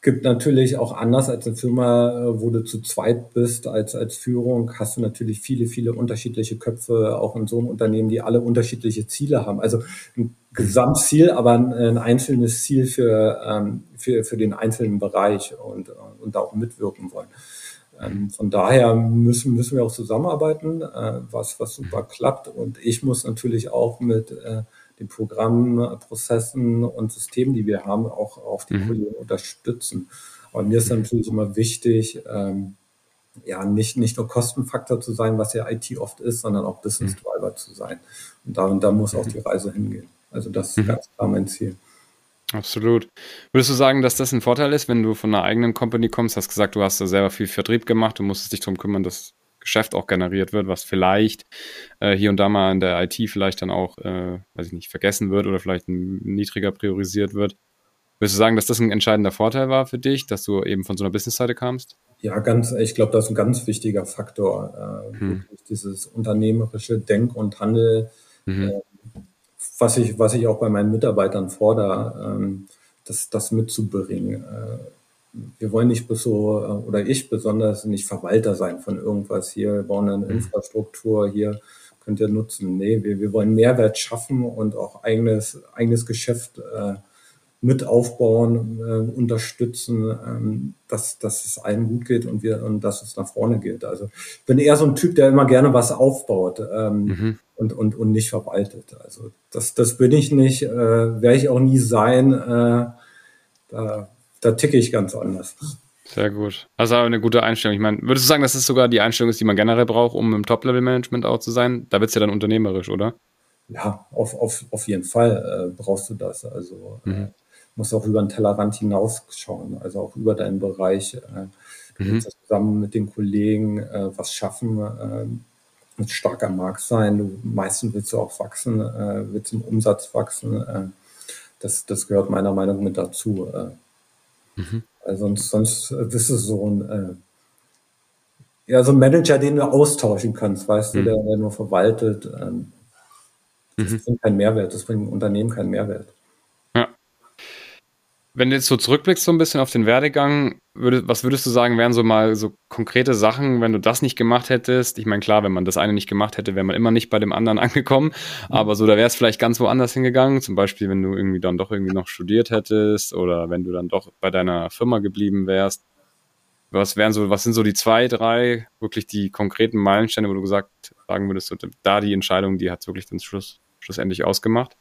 gibt natürlich auch anders als eine Firma, äh, wo du zu zweit bist als, als Führung, hast du natürlich viele, viele unterschiedliche Köpfe, auch in so einem Unternehmen, die alle unterschiedliche Ziele haben. Also ein Gesamtziel, aber ein, ein einzelnes Ziel für, ähm, für, für den einzelnen Bereich und, und da auch mitwirken wollen. Ähm, von daher müssen, müssen wir auch zusammenarbeiten, äh, was, was super klappt. Und ich muss natürlich auch mit äh, den Programmen, Prozessen und Systemen, die wir haben, auch auf die mhm. Kollegen unterstützen. Aber mir ist natürlich immer wichtig, ähm, ja, nicht, nicht nur Kostenfaktor zu sein, was ja IT oft ist, sondern auch Business mhm. Driver zu sein. Und da, und da muss auch mhm. die Reise hingehen. Also das ist mhm. ganz klar mein Ziel. Absolut. Würdest du sagen, dass das ein Vorteil ist, wenn du von einer eigenen Company kommst? Hast gesagt, du hast da selber viel Vertrieb gemacht, du musstest dich darum kümmern, dass Geschäft auch generiert wird, was vielleicht äh, hier und da mal in der IT vielleicht dann auch, äh, weiß ich nicht, vergessen wird oder vielleicht niedriger priorisiert wird. Würdest du sagen, dass das ein entscheidender Vorteil war für dich, dass du eben von so einer Business-Seite kamst? Ja, ganz, ich glaube, das ist ein ganz wichtiger Faktor. Äh, hm. Dieses unternehmerische Denk und Handel, mhm. äh, was ich, was ich auch bei meinen Mitarbeitern fordere, ähm, das, das mitzubringen. Äh, wir wollen nicht so, äh, oder ich besonders nicht Verwalter sein von irgendwas. Hier wir bauen eine mhm. Infrastruktur, hier könnt ihr nutzen. Nee, wir, wir wollen Mehrwert schaffen und auch eigenes, eigenes Geschäft äh, mit aufbauen, äh, unterstützen, ähm, dass, dass es allen gut geht und wir und dass es nach vorne geht. Also ich bin eher so ein Typ, der immer gerne was aufbaut ähm, mhm. und, und, und nicht verwaltet. Also das, das bin ich nicht, äh, werde ich auch nie sein. Äh, da da ticke ich ganz anders. Sehr gut. Also eine gute Einstellung. Ich meine, würdest du sagen, dass es sogar die Einstellung ist, die man generell braucht, um im Top-Level-Management auch zu sein? Da wird es ja dann unternehmerisch, oder? Ja, auf, auf, auf jeden Fall äh, brauchst du das. Also äh, mhm. äh, musst auch über den Tellerrand hinausschauen, also auch über deinen Bereich. Äh, du mhm. willst zusammen mit den Kollegen äh, was schaffen, äh, mit starker Markt sein. Du, meistens willst du auch wachsen, äh, willst im Umsatz wachsen. Äh, das, das gehört meiner Meinung nach mit dazu. Äh, Mhm. Weil sonst, sonst äh, bist du so ein, äh, ja, so ein Manager, den du austauschen kannst, weißt mhm. du, der, der nur verwaltet. Ähm, das mhm. bringt keinen Mehrwert, das bringt dem Unternehmen keinen Mehrwert. Wenn du jetzt so zurückblickst so ein bisschen auf den Werdegang, würde, was würdest du sagen, wären so mal so konkrete Sachen, wenn du das nicht gemacht hättest? Ich meine, klar, wenn man das eine nicht gemacht hätte, wäre man immer nicht bei dem anderen angekommen. Aber so, da wäre es vielleicht ganz woanders hingegangen. Zum Beispiel, wenn du irgendwie dann doch irgendwie noch studiert hättest oder wenn du dann doch bei deiner Firma geblieben wärst. Was wären so, was sind so die zwei, drei wirklich die konkreten Meilensteine, wo du gesagt sagen würdest, so, da die Entscheidung, die hat es wirklich den Schluss, schlussendlich ausgemacht?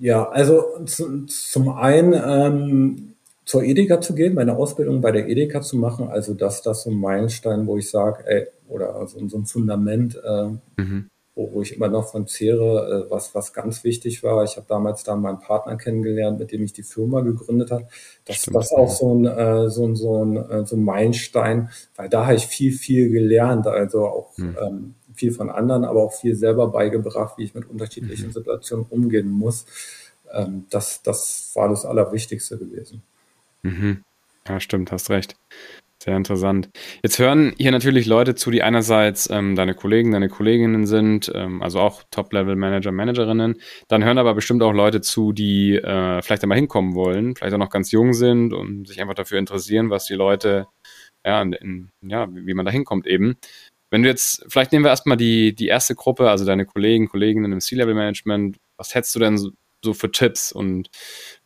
Ja, also zum einen ähm, zur Edeka zu gehen, meine Ausbildung bei der Edeka zu machen, also dass das so ein Meilenstein, wo ich sage, ey, oder so, so ein Fundament, äh, mhm. wo, wo ich immer noch von zehre, äh, was, was ganz wichtig war. Ich habe damals da meinen Partner kennengelernt, mit dem ich die Firma gegründet habe. Das, Stimmt, das ist auch so ein, äh, so ein, so ein, äh, so ein Meilenstein, weil da habe ich viel, viel gelernt. Also auch hm. ähm, viel von anderen, aber auch viel selber beigebracht, wie ich mit unterschiedlichen mhm. Situationen umgehen muss. Ähm, das, das war das Allerwichtigste gewesen. Mhm. Ja, stimmt, hast recht. Sehr interessant. Jetzt hören hier natürlich Leute zu, die einerseits ähm, deine Kollegen, deine Kolleginnen sind, ähm, also auch Top-Level-Manager, Managerinnen. Dann hören aber bestimmt auch Leute zu, die äh, vielleicht einmal hinkommen wollen, vielleicht auch noch ganz jung sind und sich einfach dafür interessieren, was die Leute, ja, in, in, ja wie man da hinkommt eben. Wenn du jetzt, vielleicht nehmen wir erstmal die, die erste Gruppe, also deine Kollegen, Kolleginnen im C-Level-Management. Was hättest du denn so, so für Tipps? Und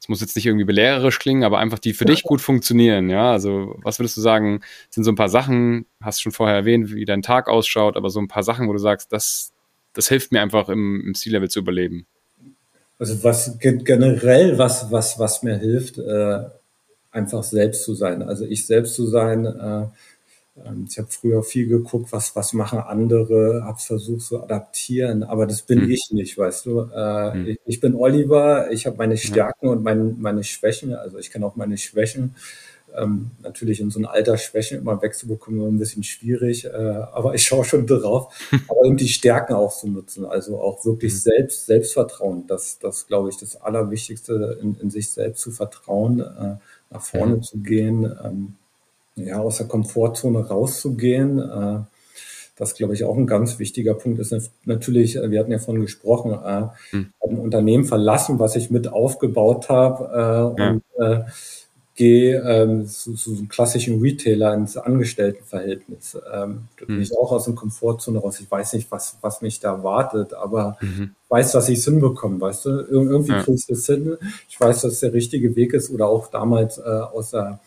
es muss jetzt nicht irgendwie belehrerisch klingen, aber einfach die für dich gut funktionieren. Ja, also was würdest du sagen, sind so ein paar Sachen, hast schon vorher erwähnt, wie dein Tag ausschaut, aber so ein paar Sachen, wo du sagst, das, das hilft mir einfach im, im C-Level zu überleben. Also was generell, was, was, was mir hilft, äh, einfach selbst zu sein. Also ich selbst zu sein, äh, ich habe früher viel geguckt, was, was machen andere, habe versucht zu adaptieren, aber das bin mhm. ich nicht, weißt du. Äh, mhm. ich, ich, bin Oliver, ich habe meine Stärken ja. und mein, meine Schwächen, also ich kenne auch meine Schwächen. Ähm, natürlich in so einem Alter Schwächen immer wegzubekommen, ein bisschen schwierig, äh, aber ich schaue schon drauf, aber eben die Stärken auch zu nutzen, also auch wirklich mhm. selbst, Selbstvertrauen, das, das glaube ich, das Allerwichtigste, in, in sich selbst zu vertrauen, äh, nach vorne mhm. zu gehen, ähm, ja, aus der Komfortzone rauszugehen. Äh, das, glaube ich, auch ein ganz wichtiger Punkt ist. Natürlich, äh, wir hatten ja von gesprochen, äh, hm. ein Unternehmen verlassen, was ich mit aufgebaut habe äh, ja. und äh, gehe ähm, zu, zu einem klassischen Retailer ins Angestelltenverhältnis. Ähm, da bin hm. ich auch aus der Komfortzone raus. Ich weiß nicht, was, was mich da wartet, aber mhm. weiß, dass ich es hinbekomme, weißt du? Ir irgendwie ja. kriege ich das hin. Ich weiß, dass es der richtige Weg ist oder auch damals äh, aus der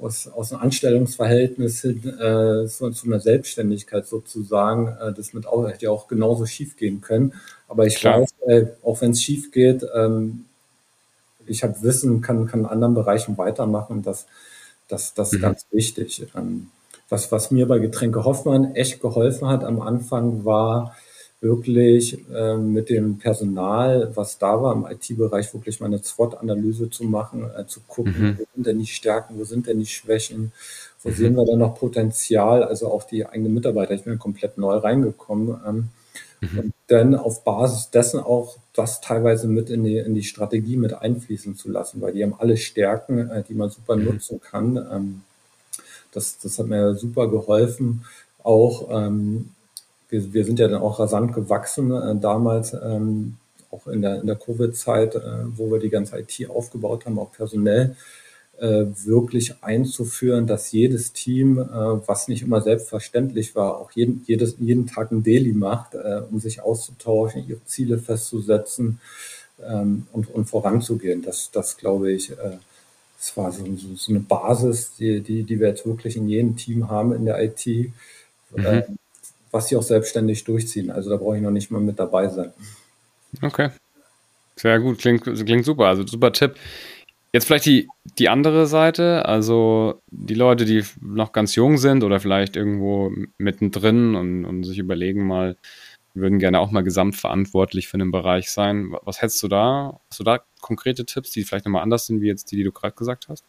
aus, aus einem Anstellungsverhältnis hin äh, zu, zu einer Selbstständigkeit sozusagen. Äh, das mit auch, hätte ja auch genauso schief gehen können. Aber ich Klar. weiß, äh, auch wenn es schief geht, ähm, ich habe Wissen, kann, kann in anderen Bereichen weitermachen. Das, das, das ist mhm. ganz wichtig. Ähm, was, was mir bei Getränke Hoffmann echt geholfen hat am Anfang war, wirklich äh, mit dem Personal, was da war im IT-Bereich, wirklich mal eine SWOT-Analyse zu machen, äh, zu gucken, mhm. wo sind denn die Stärken, wo sind denn die Schwächen, wo mhm. sehen wir dann noch Potenzial, also auch die eigenen Mitarbeiter. Ich bin komplett neu reingekommen. Ähm, mhm. Und dann auf Basis dessen auch das teilweise mit in die, in die Strategie mit einfließen zu lassen, weil die haben alle Stärken, äh, die man super mhm. nutzen kann. Ähm, das, das hat mir super geholfen. Auch ähm, wir, wir sind ja dann auch rasant gewachsen äh, damals, ähm, auch in der, in der Covid-Zeit, äh, wo wir die ganze IT aufgebaut haben, auch personell, äh, wirklich einzuführen, dass jedes Team, äh, was nicht immer selbstverständlich war, auch jeden, jedes, jeden Tag ein Daily macht, äh, um sich auszutauschen, ihre Ziele festzusetzen ähm, und, und voranzugehen. Das, das glaube ich, äh, das war so, so, so eine Basis, die, die, die wir jetzt wirklich in jedem Team haben in der IT. Mhm. Was sie auch selbstständig durchziehen. Also da brauche ich noch nicht mal mit dabei sein. Okay. Sehr gut, klingt, klingt super. Also super Tipp. Jetzt vielleicht die, die andere Seite, also die Leute, die noch ganz jung sind oder vielleicht irgendwo mittendrin und, und sich überlegen mal, würden gerne auch mal gesamtverantwortlich für einen Bereich sein. Was hättest du da? Hast du da konkrete Tipps, die vielleicht nochmal anders sind, wie jetzt die, die du gerade gesagt hast?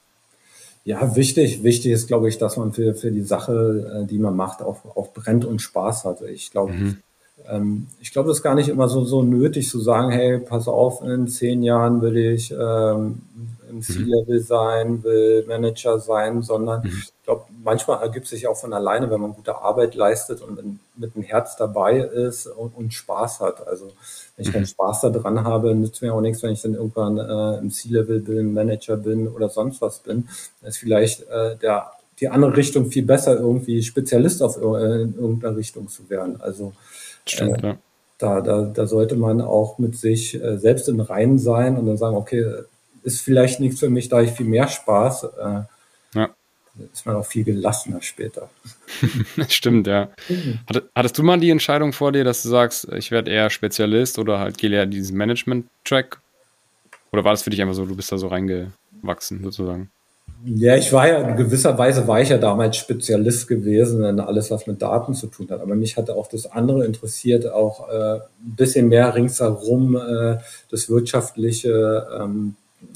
Ja, wichtig, wichtig ist, glaube ich, dass man für, für die Sache, äh, die man macht, auch, auch brennt und Spaß hat. Ich glaube, mhm. ähm, ich glaube, das ist gar nicht immer so, so nötig zu sagen, hey, pass auf, in zehn Jahren will ich ähm, im mhm. C-Level sein, will Manager sein, sondern mhm. ich glaube, manchmal ergibt sich auch von alleine, wenn man gute Arbeit leistet und mit dem Herz dabei ist und, und Spaß hat. Also wenn ich keinen mhm. Spaß daran habe, nützt mir auch nichts, wenn ich dann irgendwann äh, im C-Level bin, Manager bin oder sonst was bin. Dann ist vielleicht äh, der die andere Richtung viel besser, irgendwie Spezialist auf äh, in irgendeiner Richtung zu werden. Also Stimmt, äh, ja. da, da, da sollte man auch mit sich äh, selbst in Reinen sein und dann sagen, okay, ist vielleicht nichts für mich, da ich viel mehr Spaß. Äh. Ist man auch viel gelassener später. Stimmt, ja. Mhm. Hattest du mal die Entscheidung vor dir, dass du sagst, ich werde eher Spezialist oder halt gehe eher diesen Management-Track? Oder war das für dich einfach so, du bist da so reingewachsen sozusagen? Ja, ich war ja in gewisser Weise war ich ja damals Spezialist gewesen in alles, was mit Daten zu tun hat. Aber mich hatte auch das andere interessiert, auch äh, ein bisschen mehr ringsherum, äh, das Wirtschaftliche, ähm,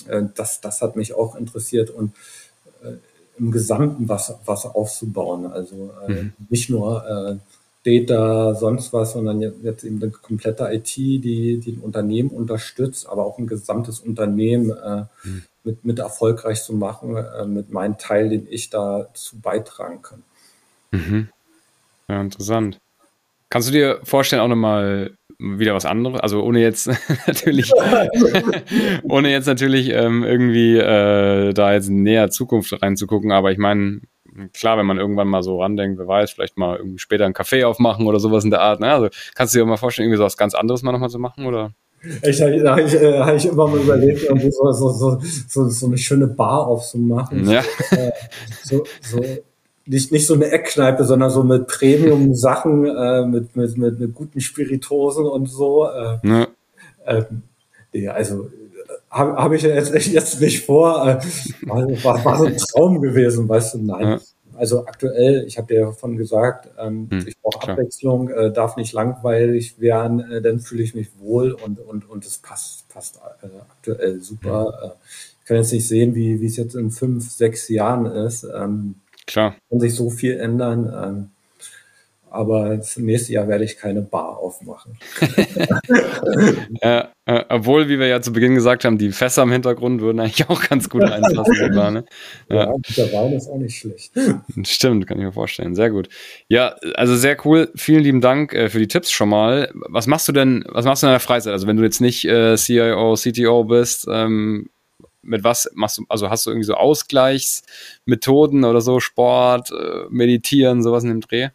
äh, das, das hat mich auch interessiert und äh, im Gesamten was, was aufzubauen. Also äh, mhm. nicht nur äh, Data, sonst was, sondern jetzt eben eine komplette IT, die, die ein Unternehmen unterstützt, aber auch ein gesamtes Unternehmen äh, mhm. mit, mit erfolgreich zu machen, äh, mit meinem Teil, den ich dazu beitragen kann. Mhm. Ja, interessant. Kannst du dir vorstellen, auch nochmal wieder was anderes? Also ohne jetzt natürlich, ohne jetzt natürlich ähm, irgendwie äh, da jetzt in näher Zukunft reinzugucken, aber ich meine, klar, wenn man irgendwann mal so randenkt, wer weiß, vielleicht mal irgendwie später einen Kaffee aufmachen oder sowas in der Art. Ne? Also kannst du dir mal vorstellen, irgendwie so was ganz anderes mal nochmal zu machen, oder? Ich, habe ich, äh, hab ich immer mal überlegt, irgendwie so, so, so, so, so eine schöne Bar aufzumachen. Ja. Äh, so, so, nicht, nicht so eine Eckkneipe, sondern so mit Premium-Sachen, äh, mit, mit, mit, mit guten Spiritosen und so. Äh, ja. äh, ja, also habe hab ich jetzt, jetzt nicht vor. Äh, war, war so ein Traum gewesen, weißt du? Nein. Ja. Also aktuell, ich habe dir davon gesagt, ähm, hm, ich brauche Abwechslung, äh, darf nicht langweilig werden, äh, dann fühle ich mich wohl und und und es passt passt äh, aktuell super. Hm. Äh, ich kann jetzt nicht sehen, wie wie es jetzt in fünf, sechs Jahren ist. Ähm, Klar. Kann sich so viel ändern. Ähm, aber das nächste Jahr werde ich keine Bar aufmachen. äh, äh, obwohl, wie wir ja zu Beginn gesagt haben, die Fässer im Hintergrund würden eigentlich auch ganz gut reinpassen. sogar, ne? ja, ja, der Wein ist auch nicht schlecht. Stimmt, kann ich mir vorstellen. Sehr gut. Ja, also sehr cool. Vielen lieben Dank äh, für die Tipps schon mal. Was machst du denn, was machst du in der Freizeit? Also wenn du jetzt nicht äh, CIO, CTO bist, ähm, mit was machst du, also hast du irgendwie so Ausgleichsmethoden oder so, Sport, äh, Meditieren, sowas in dem Dreh?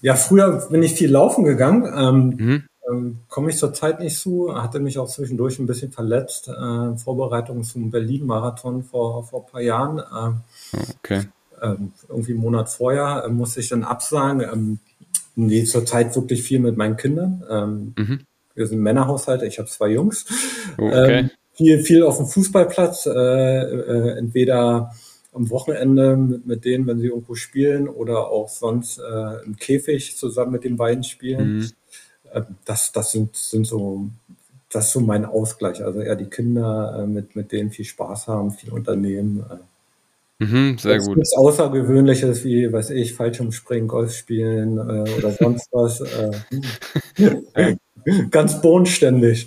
Ja, früher bin ich viel laufen gegangen. Ähm, mhm. ähm, Komme ich zurzeit nicht zu. Hatte mich auch zwischendurch ein bisschen verletzt. Äh, Vorbereitung zum Berlin-Marathon vor, vor ein paar Jahren. Äh, okay. Ähm, irgendwie einen Monat vorher äh, musste ich dann absagen. Ähm, nee, zurzeit wirklich viel mit meinen Kindern. Ähm, mhm. Wir sind Männerhaushalt, ich habe zwei Jungs. Okay. Ähm, viel, viel auf dem Fußballplatz, äh, äh, entweder am Wochenende mit, mit denen, wenn sie irgendwo spielen oder auch sonst äh, im Käfig zusammen mit den beiden spielen. Mhm. Äh, das, das sind, sind so, das ist so mein Ausgleich. Also eher die Kinder, äh, mit, mit denen viel Spaß haben, viel unternehmen. Äh. Mhm, sehr das gut. Nichts Außergewöhnliches wie, weiß ich, Fallschirmspringen, Golf spielen äh, oder sonst was. Äh, ganz bodenständig.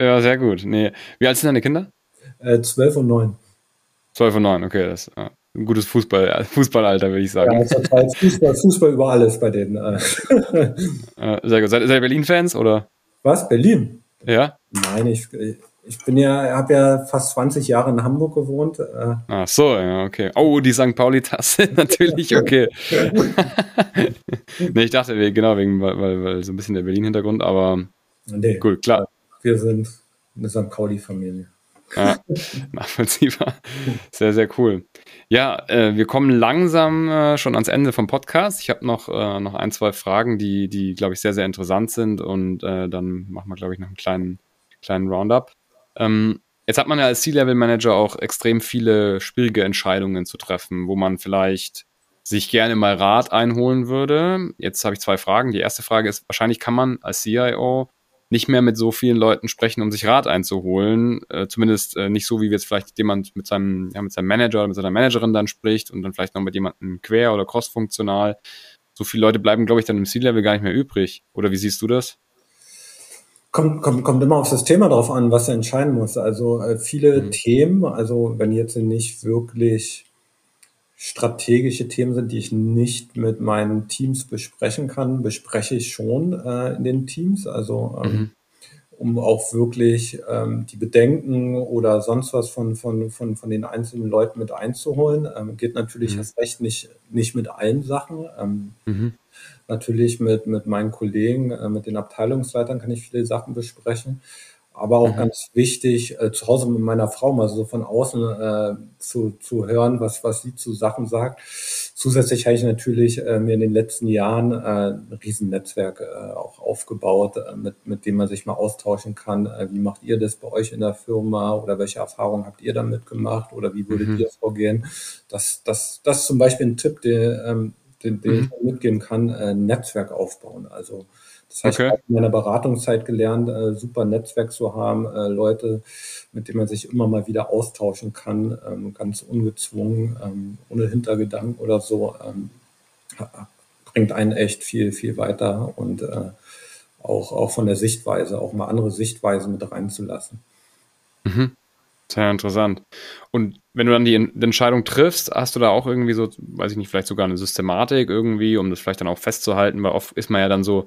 Ja, sehr gut. Nee. Wie alt sind deine Kinder? Äh, 12 und 9. 12 und 9, okay, das ist ja, ein gutes Fußball, Fußballalter, würde ich sagen. Ja, das Fußball, Fußball über alles bei denen. Äh. sehr gut. Seid, seid ihr Berlin-Fans oder? Was? Berlin? Ja? Nein, ich, ich bin ja, habe ja fast 20 Jahre in Hamburg gewohnt. Äh. Ach so, ja, okay. Oh, die St. Pauli-Tasse, natürlich, okay. nee, ich dachte, genau, wegen, weil, weil, weil so ein bisschen der Berlin-Hintergrund, aber nee, cool, klar. Wir sind eine St. Pauli-Familie. Ja, nachvollziehbar. Sehr, sehr cool. Ja, äh, wir kommen langsam äh, schon ans Ende vom Podcast. Ich habe noch, äh, noch ein, zwei Fragen, die, die glaube ich, sehr, sehr interessant sind. Und äh, dann machen wir, glaube ich, noch einen kleinen, kleinen Roundup. Ähm, jetzt hat man ja als C-Level-Manager auch extrem viele schwierige Entscheidungen zu treffen, wo man vielleicht sich gerne mal Rat einholen würde. Jetzt habe ich zwei Fragen. Die erste Frage ist, wahrscheinlich kann man als CIO nicht mehr mit so vielen Leuten sprechen, um sich Rat einzuholen. Äh, zumindest äh, nicht so, wie jetzt vielleicht jemand mit seinem, ja, mit seinem Manager oder mit seiner Managerin dann spricht und dann vielleicht noch mit jemandem quer oder cross-funktional. So viele Leute bleiben, glaube ich, dann im C-Level gar nicht mehr übrig. Oder wie siehst du das? Kommt, kommt, kommt immer auf das Thema drauf an, was er entscheiden muss. Also äh, viele mhm. Themen, also wenn jetzt nicht wirklich strategische Themen sind, die ich nicht mit meinen Teams besprechen kann, bespreche ich schon äh, in den Teams. Also ähm, mhm. um auch wirklich ähm, die Bedenken oder sonst was von, von, von, von den einzelnen Leuten mit einzuholen. Ähm, geht natürlich mhm. erst recht nicht, nicht mit allen Sachen. Ähm, mhm. Natürlich mit, mit meinen Kollegen, äh, mit den Abteilungsleitern kann ich viele Sachen besprechen aber auch mhm. ganz wichtig, äh, zu Hause mit meiner Frau mal so von außen äh, zu, zu hören, was, was sie zu Sachen sagt. zusätzlich habe ich natürlich äh, mir in den letzten Jahren äh, ein Riesennetzwerk äh, auch aufgebaut, äh, mit, mit dem man sich mal austauschen kann. Äh, wie macht ihr das bei euch in der Firma oder welche Erfahrungen habt ihr damit gemacht oder wie würdet mhm. ihr vorgehen? Das, das, das ist zum Beispiel ein Tipp, der, ähm, den, den mhm. ich mitgeben kann, äh, Netzwerk aufbauen. Also das heißt, okay. ich habe in meiner Beratungszeit gelernt, äh, super Netzwerk zu haben, äh, Leute, mit denen man sich immer mal wieder austauschen kann, ähm, ganz ungezwungen, ähm, ohne Hintergedanken oder so, ähm, bringt einen echt viel, viel weiter und äh, auch, auch von der Sichtweise, auch mal andere Sichtweisen mit reinzulassen. Mhm. Sehr interessant. Und wenn du dann die Entscheidung triffst, hast du da auch irgendwie so, weiß ich nicht, vielleicht sogar eine Systematik irgendwie, um das vielleicht dann auch festzuhalten, weil oft ist man ja dann so,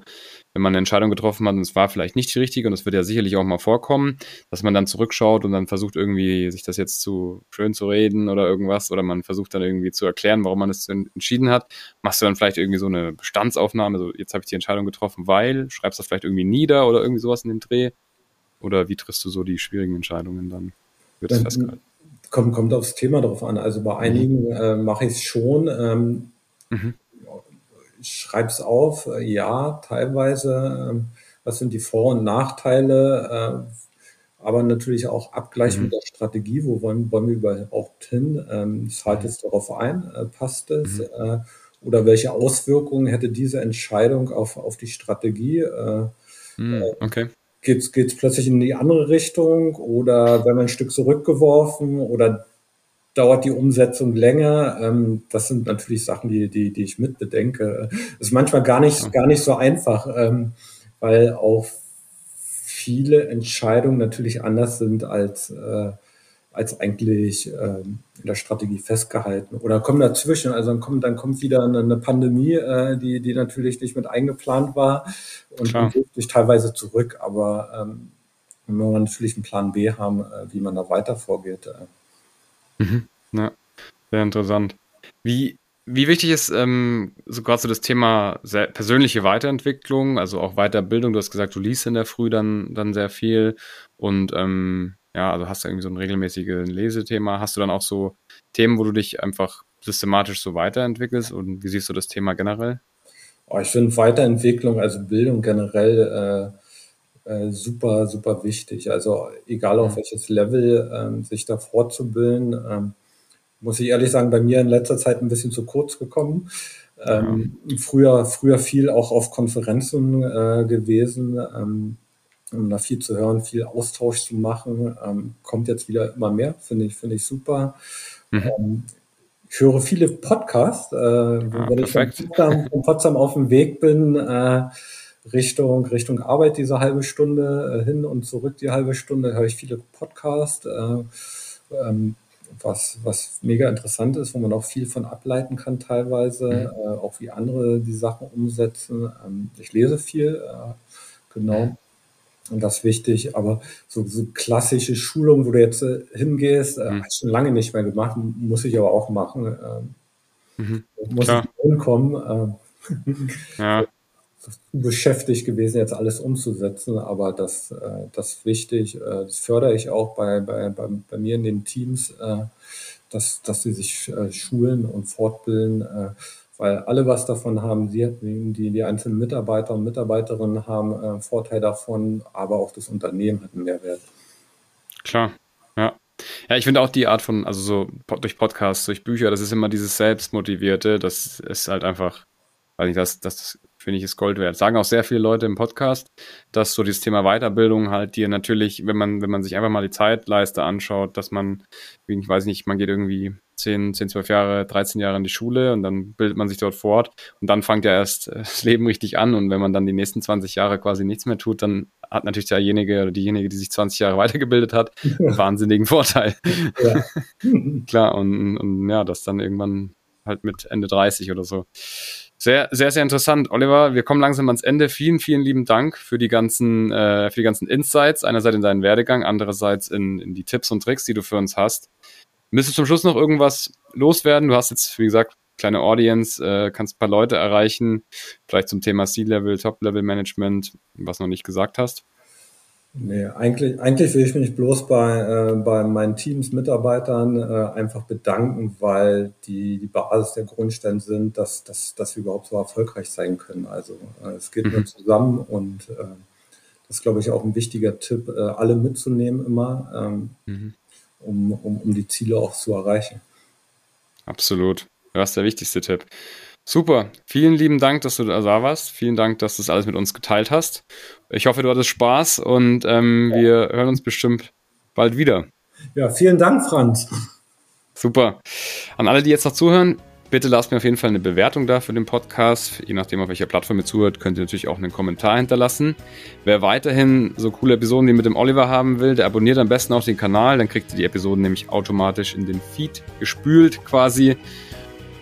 wenn man eine Entscheidung getroffen hat und es war vielleicht nicht die richtige und es wird ja sicherlich auch mal vorkommen, dass man dann zurückschaut und dann versucht irgendwie sich das jetzt zu schön zu reden oder irgendwas oder man versucht dann irgendwie zu erklären, warum man es entschieden hat. Machst du dann vielleicht irgendwie so eine Bestandsaufnahme, so jetzt habe ich die Entscheidung getroffen, weil, schreibst das vielleicht irgendwie nieder oder irgendwie sowas in den Dreh? Oder wie triffst du so die schwierigen Entscheidungen dann? Wird es festgehalten? Kommt, kommt aufs Thema drauf an. Also bei einigen mhm. äh, mache ich es schon. Ähm, mhm. Ich schreibe es auf, äh, ja, teilweise. Ähm, was sind die Vor- und Nachteile? Äh, aber natürlich auch Abgleich mhm. mit der Strategie. Wo wollen, wollen wir überhaupt hin? Ähm, zahlt es darauf ein? Äh, passt es? Mhm. Äh, oder welche Auswirkungen hätte diese Entscheidung auf, auf die Strategie? Äh, mhm. okay geht es plötzlich in die andere Richtung oder werden wir ein Stück zurückgeworfen oder dauert die Umsetzung länger? Ähm, das sind natürlich Sachen, die, die, die ich mitbedenke. Ist manchmal gar nicht, gar nicht so einfach, ähm, weil auch viele Entscheidungen natürlich anders sind als äh, als eigentlich ähm, in der Strategie festgehalten. Oder kommen dazwischen, also dann kommt, dann kommt wieder eine, eine Pandemie, äh, die, die natürlich nicht mit eingeplant war und Klar. sich teilweise zurück. Aber ähm, wenn wir natürlich einen Plan B haben, äh, wie man da weiter vorgeht. Äh. Mhm. Ja, sehr interessant. Wie, wie wichtig ist ähm, so gerade so das Thema persönliche Weiterentwicklung, also auch Weiterbildung? Du hast gesagt, du liest in der Früh dann, dann sehr viel und ähm, ja, also hast du irgendwie so ein regelmäßiges Lesethema. Hast du dann auch so Themen, wo du dich einfach systematisch so weiterentwickelst? Und wie siehst du das Thema generell? Oh, ich finde Weiterentwicklung, also Bildung generell äh, äh, super, super wichtig. Also egal auf mhm. welches Level ähm, sich da fortzubilden, ähm, muss ich ehrlich sagen, bei mir in letzter Zeit ein bisschen zu kurz gekommen. Ähm, ja. früher, früher viel auch auf Konferenzen äh, gewesen. Ähm, um da viel zu hören, viel Austausch zu machen. Ähm, kommt jetzt wieder immer mehr, finde ich, finde ich super. Mhm. Ähm, ich höre viele Podcasts, äh, ah, wenn perfekt. ich von Potsdam, von Potsdam, auf dem Weg bin, äh, Richtung, Richtung Arbeit diese halbe Stunde, äh, hin und zurück die halbe Stunde, höre ich viele Podcasts, äh, ähm, was, was mega interessant ist, wo man auch viel von ableiten kann teilweise, mhm. äh, auch wie andere die Sachen umsetzen. Ähm, ich lese viel, äh, genau. Und das ist wichtig, aber so, so klassische Schulung, wo du jetzt äh, hingehst, äh, mhm. hast schon lange nicht mehr gemacht, muss ich aber auch machen. Äh, mhm. Muss Klar. ich hinkommen. Äh, ja. beschäftigt gewesen, jetzt alles umzusetzen, aber das, äh, das ist wichtig. Äh, das fördere ich auch bei, bei, bei, bei mir in den Teams, äh, dass, dass sie sich äh, schulen und fortbilden. Äh, weil alle was davon haben. Sie, die, die einzelnen Mitarbeiter und Mitarbeiterinnen haben äh, Vorteil davon, aber auch das Unternehmen hat einen Mehrwert. Klar, ja. Ja, ich finde auch die Art von, also so durch Podcasts, durch Bücher, das ist immer dieses Selbstmotivierte, das ist halt einfach, weiß nicht, das, das finde ich ist Gold wert. Sagen auch sehr viele Leute im Podcast, dass so dieses Thema Weiterbildung halt dir natürlich, wenn man, wenn man sich einfach mal die Zeitleiste anschaut, dass man, ich weiß nicht, man geht irgendwie 10, 10, 12 Jahre, 13 Jahre in die Schule und dann bildet man sich dort fort und dann fängt ja erst äh, das Leben richtig an und wenn man dann die nächsten 20 Jahre quasi nichts mehr tut, dann hat natürlich derjenige oder diejenige, die sich 20 Jahre weitergebildet hat, einen wahnsinnigen Vorteil. Ja. Klar, und, und ja, das dann irgendwann halt mit Ende 30 oder so. Sehr, sehr, sehr interessant. Oliver, wir kommen langsam ans Ende. Vielen, vielen lieben Dank für die ganzen, äh, für die ganzen Insights. Einerseits in deinen Werdegang, andererseits in, in die Tipps und Tricks, die du für uns hast. Müsstest du zum Schluss noch irgendwas loswerden? Du hast jetzt, wie gesagt, kleine Audience, äh, kannst ein paar Leute erreichen, vielleicht zum Thema C-Level, Top-Level-Management, was noch nicht gesagt hast. Nee, eigentlich, eigentlich will ich mich bloß bei, äh, bei meinen Teams, Mitarbeitern äh, einfach bedanken, weil die die Basis der Grundsteine sind, dass, dass, dass wir überhaupt so erfolgreich sein können. Also äh, es geht mhm. nur zusammen und äh, das ist, glaube ich, auch ein wichtiger Tipp, äh, alle mitzunehmen immer, ähm, mhm. Um, um, um die Ziele auch zu erreichen. Absolut. Das ist der wichtigste Tipp. Super. Vielen lieben Dank, dass du da warst. Vielen Dank, dass du das alles mit uns geteilt hast. Ich hoffe, du hattest Spaß und ähm, ja. wir hören uns bestimmt bald wieder. Ja, vielen Dank, Franz. Super. An alle, die jetzt noch zuhören, bitte lasst mir auf jeden Fall eine Bewertung da für den Podcast. Je nachdem, auf welcher Plattform ihr zuhört, könnt ihr natürlich auch einen Kommentar hinterlassen. Wer weiterhin so coole Episoden wie mit dem Oliver haben will, der abonniert am besten auch den Kanal. Dann kriegt ihr die Episoden nämlich automatisch in den Feed gespült quasi.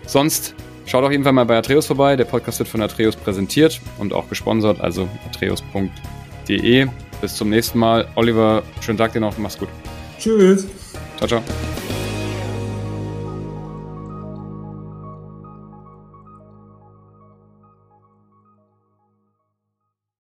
Sonst Schaut auf jeden Fall mal bei Atreus vorbei. Der Podcast wird von Atreus präsentiert und auch gesponsert, also atreus.de. Bis zum nächsten Mal. Oliver, schönen Tag dir noch. Mach's gut. Tschüss. Ciao, ciao.